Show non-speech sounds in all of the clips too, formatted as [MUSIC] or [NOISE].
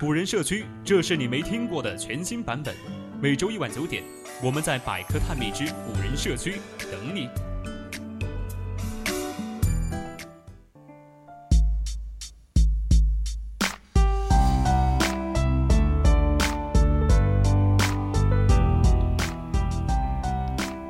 古人社区，这是你没听过的全新版本。每周一晚九点，我们在百科探秘之古人社区等你。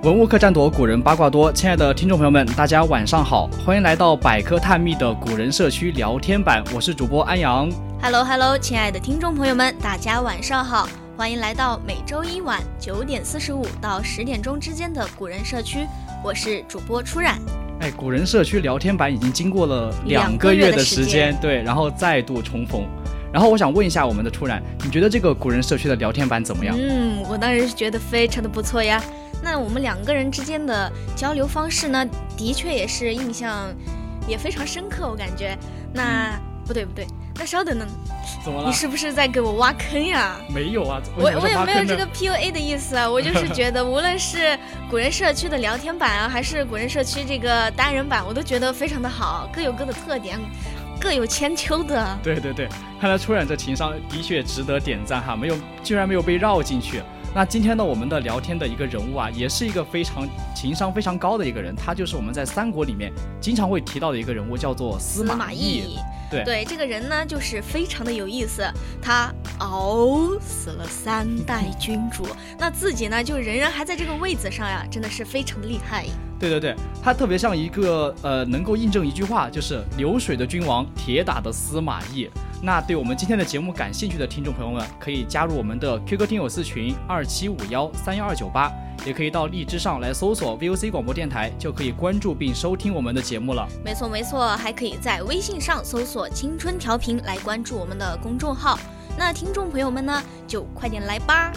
文物客栈多，古人八卦多。亲爱的听众朋友们，大家晚上好，欢迎来到百科探秘的古人社区聊天版，我是主播安阳。Hello Hello，亲爱的听众朋友们，大家晚上好，欢迎来到每周一晚九点四十五到十点钟之间的古人社区，我是主播初染。哎，古人社区聊天版已经经过了两个月的时间，对，然后再度重逢。然后我想问一下我们的初染，你觉得这个古人社区的聊天版怎么样？嗯，我当然是觉得非常的不错呀。那我们两个人之间的交流方式呢，的确也是印象也非常深刻，我感觉。那不对不对，那稍等呢，怎么了？你是不是在给我挖坑呀？没有啊，我我也没有这个 PUA 的意思啊，我就是觉得 [LAUGHS] 无论是古人社区的聊天版啊，还是古人社区这个单人版，我都觉得非常的好，各有各的特点，各有千秋的。对对对，看来初染这情商的确值得点赞哈，没有居然没有被绕进去。那今天呢，我们的聊天的一个人物啊，也是一个非常情商非常高的一个人，他就是我们在三国里面经常会提到的一个人物，叫做司马懿。对对，这个人呢，就是非常的有意思，他熬死了三代君主，那自己呢，就仍然还在这个位子上呀，真的是非常的厉害。对对对，他特别像一个呃，能够印证一句话，就是流水的君王，铁打的司马懿。那对我们今天的节目感兴趣的听众朋友们，可以加入我们的 QQ 听友四群二七五幺三幺二九八，也可以到荔枝上来搜索 VOC 广播电台，就可以关注并收听我们的节目了。没错没错，还可以在微信上搜索“青春调频”来关注我们的公众号。那听众朋友们呢，就快点来吧。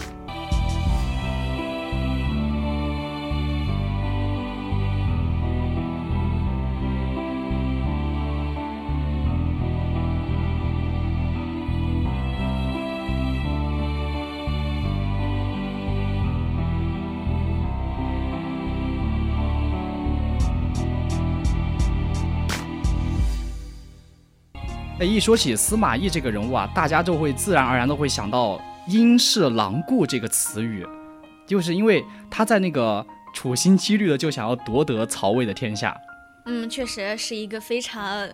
一说起司马懿这个人物啊，大家就会自然而然的会想到“因势狼顾”这个词语，就是因为他在那个处心积虑的就想要夺得曹魏的天下。嗯，确实是一个非常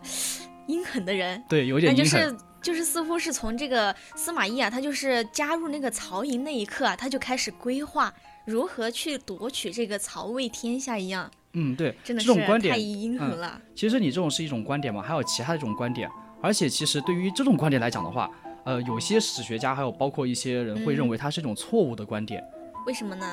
阴狠的人。对，有点阴狠。就是就是似乎是从这个司马懿啊，他就是加入那个曹营那一刻啊，他就开始规划如何去夺取这个曹魏天下一样。嗯，对，真的是太阴狠了。其实你这种是一种观点嘛，还有其他的这种观点。而且，其实对于这种观点来讲的话，呃，有些史学家还有包括一些人会认为它是一种错误的观点。为什么呢？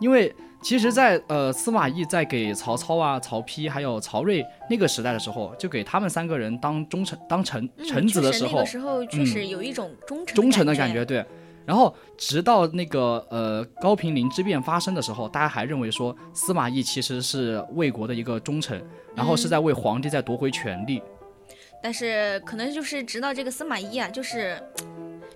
因为其实，在呃司马懿在给曹操啊、曹丕还有曹睿那个时代的时候，就给他们三个人当忠臣、当臣臣子的时候，那个时候确实有一种忠诚忠诚的感觉。对。然后，直到那个呃高平陵之变发生的时候，大家还认为说司马懿其实是魏国的一个忠臣，然后是在为皇帝在夺回权力。但是可能就是直到这个司马懿啊，就是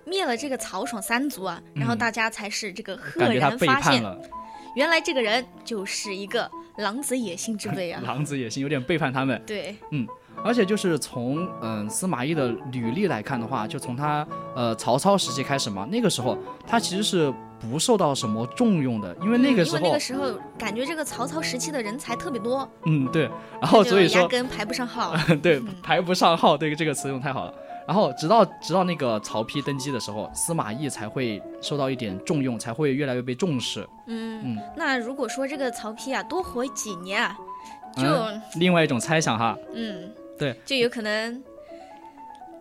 灭了这个曹爽三族啊，然后大家才是这个赫然发现，[LAUGHS] 原来这个人就是一个狼子野心之辈啊！[LAUGHS] 狼子野心有点背叛他们。对，嗯，而且就是从嗯司马懿的履历来看的话，就从他呃曹操时期开始嘛，那个时候他其实是。不受到什么重用的，因为那个时候，那个时候感觉这个曹操时期的人才特别多。嗯，对。然后所以说压根排不上号。[LAUGHS] 对，排不上号，对这个词用太好了。然后直到直到那个曹丕登基的时候，司马懿才会受到一点重用，才会越来越被重视。嗯嗯。那如果说这个曹丕啊多活几年啊，就另外一种猜想哈。嗯，对，就有可能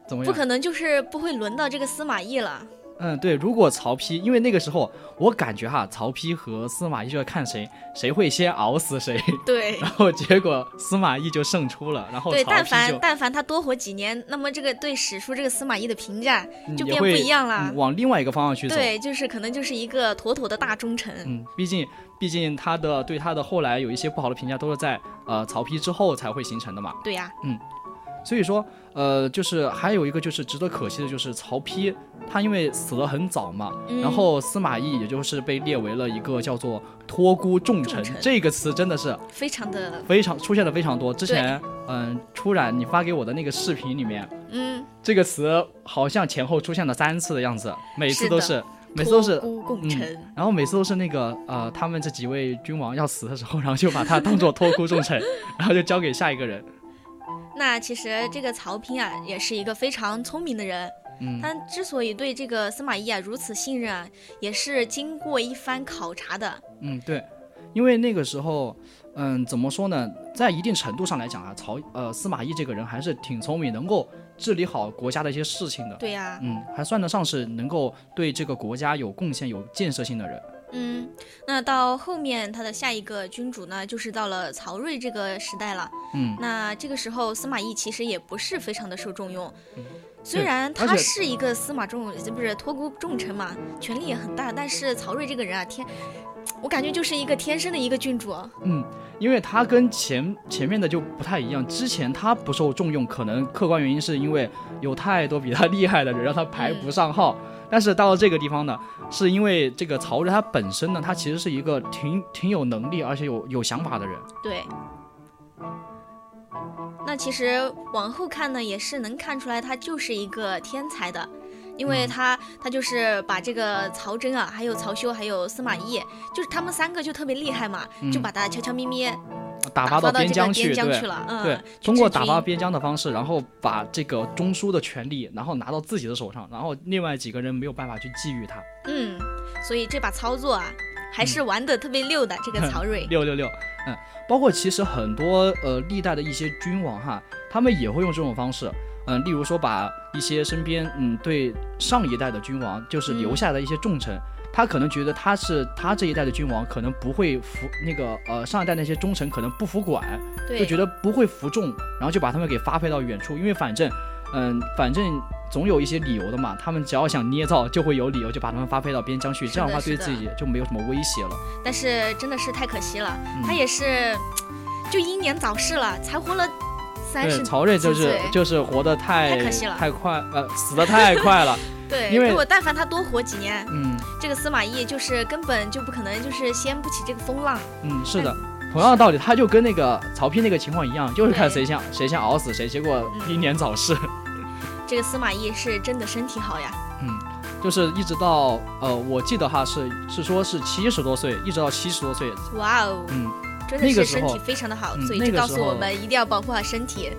怎么不可能就是不会轮到这个司马懿了。嗯，对，如果曹丕，因为那个时候我感觉哈，曹丕和司马懿就要看谁谁会先熬死谁。对。[LAUGHS] 然后结果司马懿就胜出了，然后对，但凡但凡他多活几年，那么这个对史书这个司马懿的评价就变不一样了，往另外一个方向去走。对，就是可能就是一个妥妥的大忠臣。嗯，毕竟毕竟他的对他的后来有一些不好的评价，都是在呃曹丕之后才会形成的嘛。对呀。嗯。所以说，呃，就是还有一个就是值得可惜的，就是曹丕他因为死得很早嘛，然后司马懿也就是被列为了一个叫做托孤重臣这个词，真的是非常的非常出现的非常多。之前嗯，初染你发给我的那个视频里面，嗯，这个词好像前后出现了三次的样子，每次都是每次都是托孤重臣，然后每次都是那个呃，他们这几位君王要死的时候，然后就把他当做托孤重臣，[LAUGHS] 然后就交给下一个人。那其实这个曹丕啊，也是一个非常聪明的人。嗯，他之所以对这个司马懿啊如此信任啊，也是经过一番考察的。嗯，对，因为那个时候，嗯，怎么说呢，在一定程度上来讲啊，曹呃司马懿这个人还是挺聪明，能够治理好国家的一些事情的。对呀，嗯，还算得上是能够对这个国家有贡献、有建设性的人。嗯，那到后面他的下一个君主呢，就是到了曹睿这个时代了。嗯，那这个时候司马懿其实也不是非常的受重用，虽然他是一个司马重，不是托孤重臣嘛，权力也很大，但是曹睿这个人啊，天，我感觉就是一个天生的一个君主。嗯，因为他跟前前面的就不太一样，之前他不受重用，可能客观原因是因为有太多比他厉害的人，让他排不上号。但是到了这个地方呢，是因为这个曹睿他本身呢，他其实是一个挺挺有能力而且有有想法的人。对。那其实往后看呢，也是能看出来他就是一个天才的，因为他他就是把这个曹真啊，还有曹休，还有司马懿，就是他们三个就特别厉害嘛，就把他悄悄咪咪。打发到边疆去，对对，通过打发边疆的方式，然后把这个中枢的权力，然后拿到自己的手上，然后另外几个人没有办法去觊觎他。嗯，所以这把操作啊，还是玩的特别溜的。这个曹睿，[LAUGHS] 六六六，嗯，包括其实很多呃历代的一些君王哈，他们也会用这种方式，嗯，例如说把一些身边嗯对上一代的君王就是留下的一些重臣。他可能觉得他是他这一代的君王，可能不会服那个呃上一代那些忠臣可能不服管，就觉得不会服众，然后就把他们给发配到远处，因为反正嗯反正总有一些理由的嘛，他们只要想捏造就会有理由，就把他们发配到边疆去，这样的话对自己就没有什么威胁了。但是真的是太可惜了，他也是就英年早逝了，才活了三十。曹睿就是就是活得太太可惜了，太快呃死的太快了。对，因为如果但凡他多活几年，嗯，这个司马懿就是根本就不可能就是掀不起这个风浪。嗯，是的，同样的道理，他就跟那个曹丕那个情况一样，就是看谁先谁先熬死谁，结果英年早逝。这个司马懿是真的身体好呀。嗯，就是一直到呃，我记得哈是是说是七十多岁，一直到七十多岁。哇哦，嗯，真的是身体非常的好，所以就告诉我们一定要保护好身体。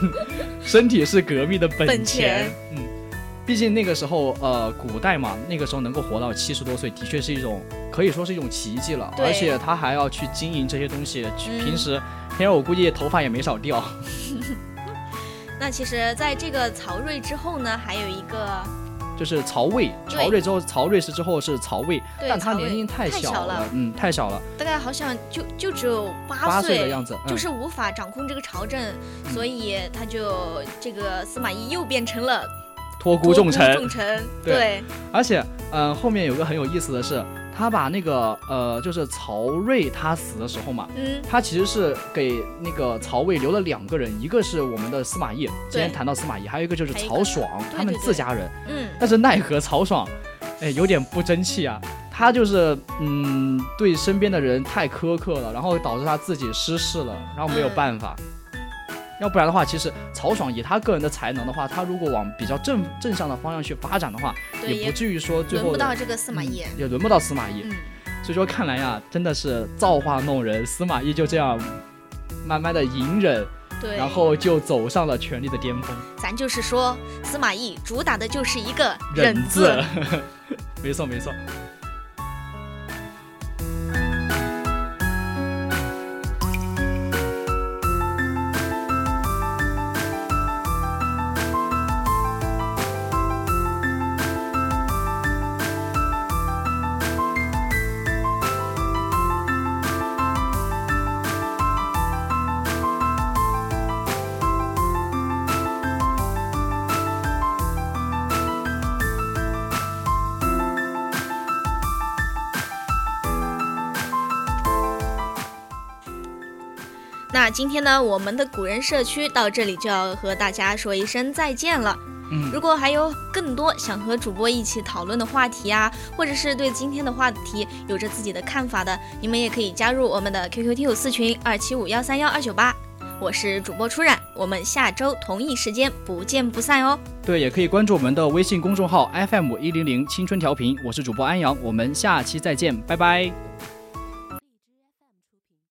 [LAUGHS] 身体是革命的本钱。嗯。毕竟那个时候，呃，古代嘛，那个时候能够活到七十多岁，的确是一种可以说是一种奇迹了。而且他还要去经营这些东西，平时，平时我估计头发也没少掉。[LAUGHS] 那其实，在这个曹睿之后呢，还有一个，就是曹魏。曹睿之后，曹睿是之后是曹魏，但他年龄太小了，嗯，太小了，大概好像就就只有八岁的样子，就是无法掌控这个朝政，所以他就这个司马懿又变成了。托孤重臣，重臣对，而且，嗯，后面有个很有意思的是，他把那个，呃，就是曹睿他死的时候嘛，嗯，他其实是给那个曹魏留了两个人，一个是我们的司马懿，今天谈到司马懿，还有一个就是曹爽，他们自家人，嗯，但是奈何曹爽，哎，有点不争气啊，他就是，嗯，对身边的人太苛刻了，然后导致他自己失势了，然后没有办法。要不然的话，其实曹爽以他个人的才能的话，他如果往比较正正向的方向去发展的话，也不至于说最后轮不到这个司马懿，也轮不到司马懿。所以说看来呀，真的是造化弄人，司马懿就这样慢慢的隐忍，对，然后就走上了权力的巅峰。咱就是说，司马懿主打的就是一个忍字，[LAUGHS] 没错没错。那今天呢，我们的古人社区到这里就要和大家说一声再见了。嗯，如果还有更多想和主播一起讨论的话题啊，或者是对今天的话题有着自己的看法的，你们也可以加入我们的 QQ 听友四群二七五幺三幺二九八。我是主播初染，我们下周同一时间不见不散哦。对，也可以关注我们的微信公众号 FM 一零零青春调频，我是主播安阳，我们下期再见，拜拜。